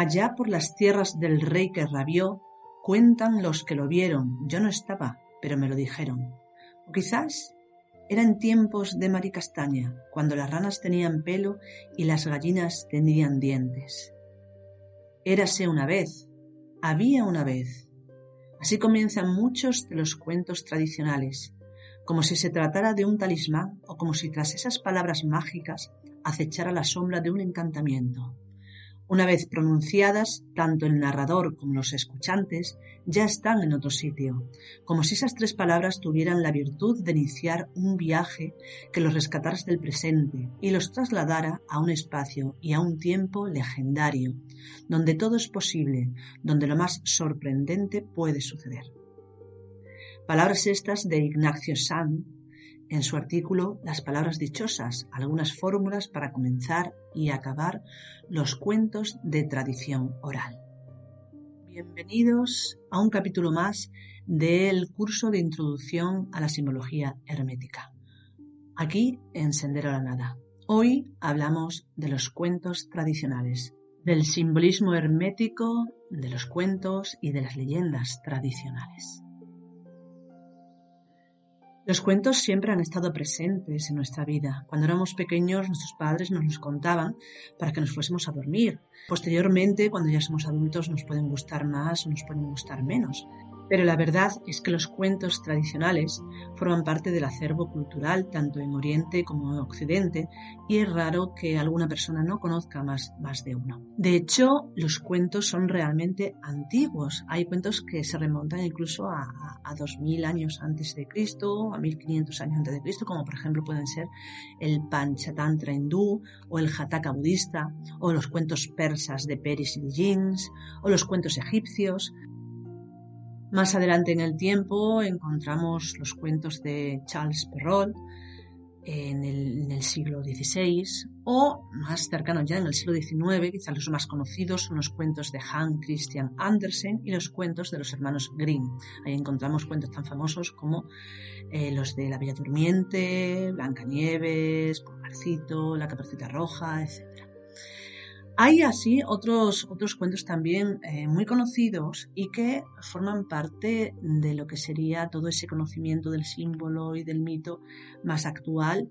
Allá por las tierras del rey que rabió, cuentan los que lo vieron, yo no estaba, pero me lo dijeron. O quizás eran tiempos de maricastaña, cuando las ranas tenían pelo y las gallinas tenían dientes. Érase una vez, había una vez. Así comienzan muchos de los cuentos tradicionales, como si se tratara de un talismán o como si tras esas palabras mágicas acechara la sombra de un encantamiento. Una vez pronunciadas, tanto el narrador como los escuchantes ya están en otro sitio, como si esas tres palabras tuvieran la virtud de iniciar un viaje que los rescatara del presente y los trasladara a un espacio y a un tiempo legendario, donde todo es posible, donde lo más sorprendente puede suceder. Palabras estas de Ignacio Sanz en su artículo Las palabras dichosas, algunas fórmulas para comenzar y acabar los cuentos de tradición oral. Bienvenidos a un capítulo más del curso de introducción a la simbología hermética. Aquí en Sendero a la Nada. Hoy hablamos de los cuentos tradicionales, del simbolismo hermético, de los cuentos y de las leyendas tradicionales. Los cuentos siempre han estado presentes en nuestra vida. Cuando éramos pequeños, nuestros padres nos los contaban para que nos fuésemos a dormir. Posteriormente, cuando ya somos adultos, nos pueden gustar más o nos pueden gustar menos. Pero la verdad es que los cuentos tradicionales forman parte del acervo cultural tanto en Oriente como en Occidente y es raro que alguna persona no conozca más, más de uno. De hecho, los cuentos son realmente antiguos. Hay cuentos que se remontan incluso a, a, 2000 años antes de Cristo, a 1500 años antes de Cristo, como por ejemplo pueden ser el Panchatantra hindú o el Jataka budista o los cuentos persas de Peris y Jins o los cuentos egipcios más adelante en el tiempo encontramos los cuentos de Charles Perrault en el, siglo XVI o más cercano ya en el siglo XIX, quizás los más conocidos son los cuentos de Hans Christian Andersen y los cuentos de los hermanos Grimm. Ahí encontramos cuentos tan famosos como eh, los de La Bella Durmiente, Blancanieves, Pulgarcito, La Caperucita Roja, etc. Hay así otros, otros cuentos también eh, muy conocidos y que forman parte de lo que sería todo ese conocimiento del símbolo y del mito más actual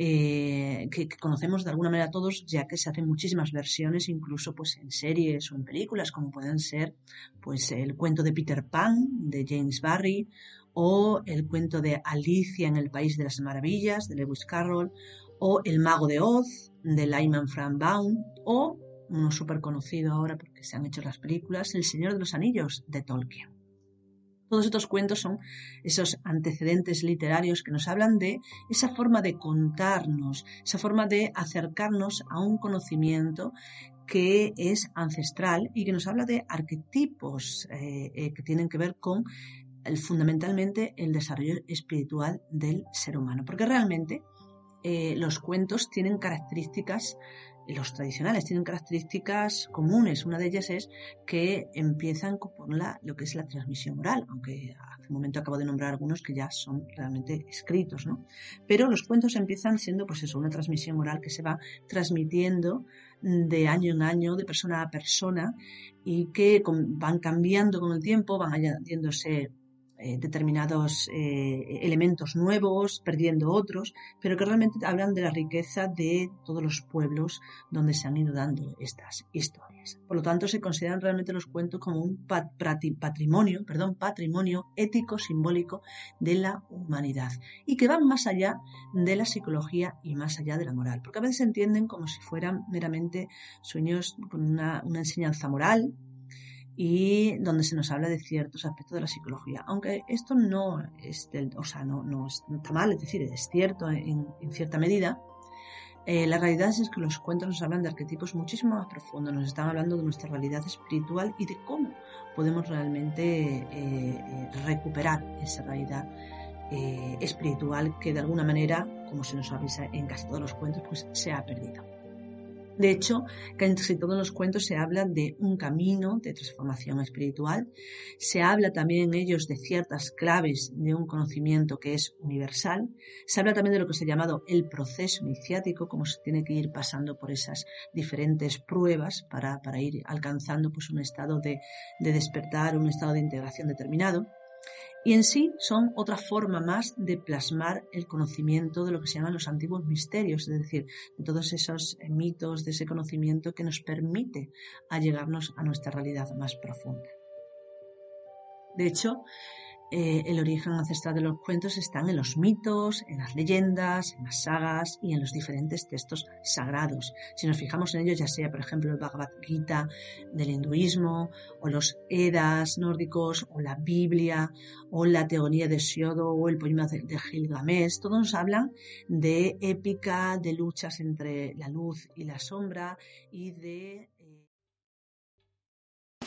eh, que, conocemos de alguna manera todos, ya que se hacen muchísimas versiones, incluso pues en series o en películas, como pueden ser pues el cuento de Peter Pan de James Barry o el cuento de Alicia en el País de las Maravillas de Lewis Carroll o El Mago de Oz de Lyman Frank Baum o uno súper conocido ahora porque se han hecho las películas, El Señor de los Anillos de Tolkien. Todos estos cuentos son esos antecedentes literarios que nos hablan de esa forma de contarnos, esa forma de acercarnos a un conocimiento que es ancestral y que nos habla de arquetipos eh, eh, que tienen que ver con fundamentalmente el desarrollo espiritual del ser humano. Porque realmente eh, los cuentos tienen características los tradicionales tienen características comunes. Una de ellas es que empiezan por la, lo que es la transmisión oral, aunque hace un momento acabo de nombrar algunos que ya son realmente escritos, ¿no? Pero los cuentos empiezan siendo, pues eso, una transmisión oral que se va transmitiendo de año en año, de persona a persona, y que van cambiando con el tiempo, van añadiéndose eh, determinados eh, elementos nuevos, perdiendo otros, pero que realmente hablan de la riqueza de todos los pueblos donde se han ido dando estas historias. Por lo tanto, se consideran realmente los cuentos como un patrimonio, perdón, patrimonio ético, simbólico de la humanidad y que van más allá de la psicología y más allá de la moral, porque a veces se entienden como si fueran meramente sueños con una, una enseñanza moral, y donde se nos habla de ciertos aspectos de la psicología. Aunque esto no, es o sea, no, no, está mal, es decir, es cierto en, cierta medida, eh, la realidad es que los cuentos nos hablan de arquetipos muchísimo más profundos, nos están hablando de nuestra realidad espiritual y de cómo podemos realmente eh, eh, recuperar esa realidad espiritual que de alguna manera, como se nos avisa en casi todos los cuentos, pues se ha perdido. De hecho, casi todos los cuentos se habla de un camino de transformación espiritual, se habla también en ellos de ciertas claves de un conocimiento que es universal, se habla también de lo que se ha llamado el proceso iniciático, cómo se tiene que ir pasando por esas diferentes pruebas para, ir alcanzando pues, un estado de, de despertar, un estado de integración determinado y en sí son otra forma más de plasmar el conocimiento de lo que se llaman los antiguos misterios, es decir, de todos esos mitos, de ese conocimiento que nos permite allegarnos a nuestra realidad más profunda. De hecho, eh, el origen ancestral de los cuentos están en los mitos, en las leyendas, en las sagas y en los diferentes textos sagrados. Si nos fijamos en ellos, ya sea, por ejemplo, el Bhagavad Gita del hinduismo, o los Edas nórdicos, o la Biblia, o la teoría de Siodo, o el poema de, de Gilgamesh, todos nos hablan de épica, de luchas entre la luz y la sombra y de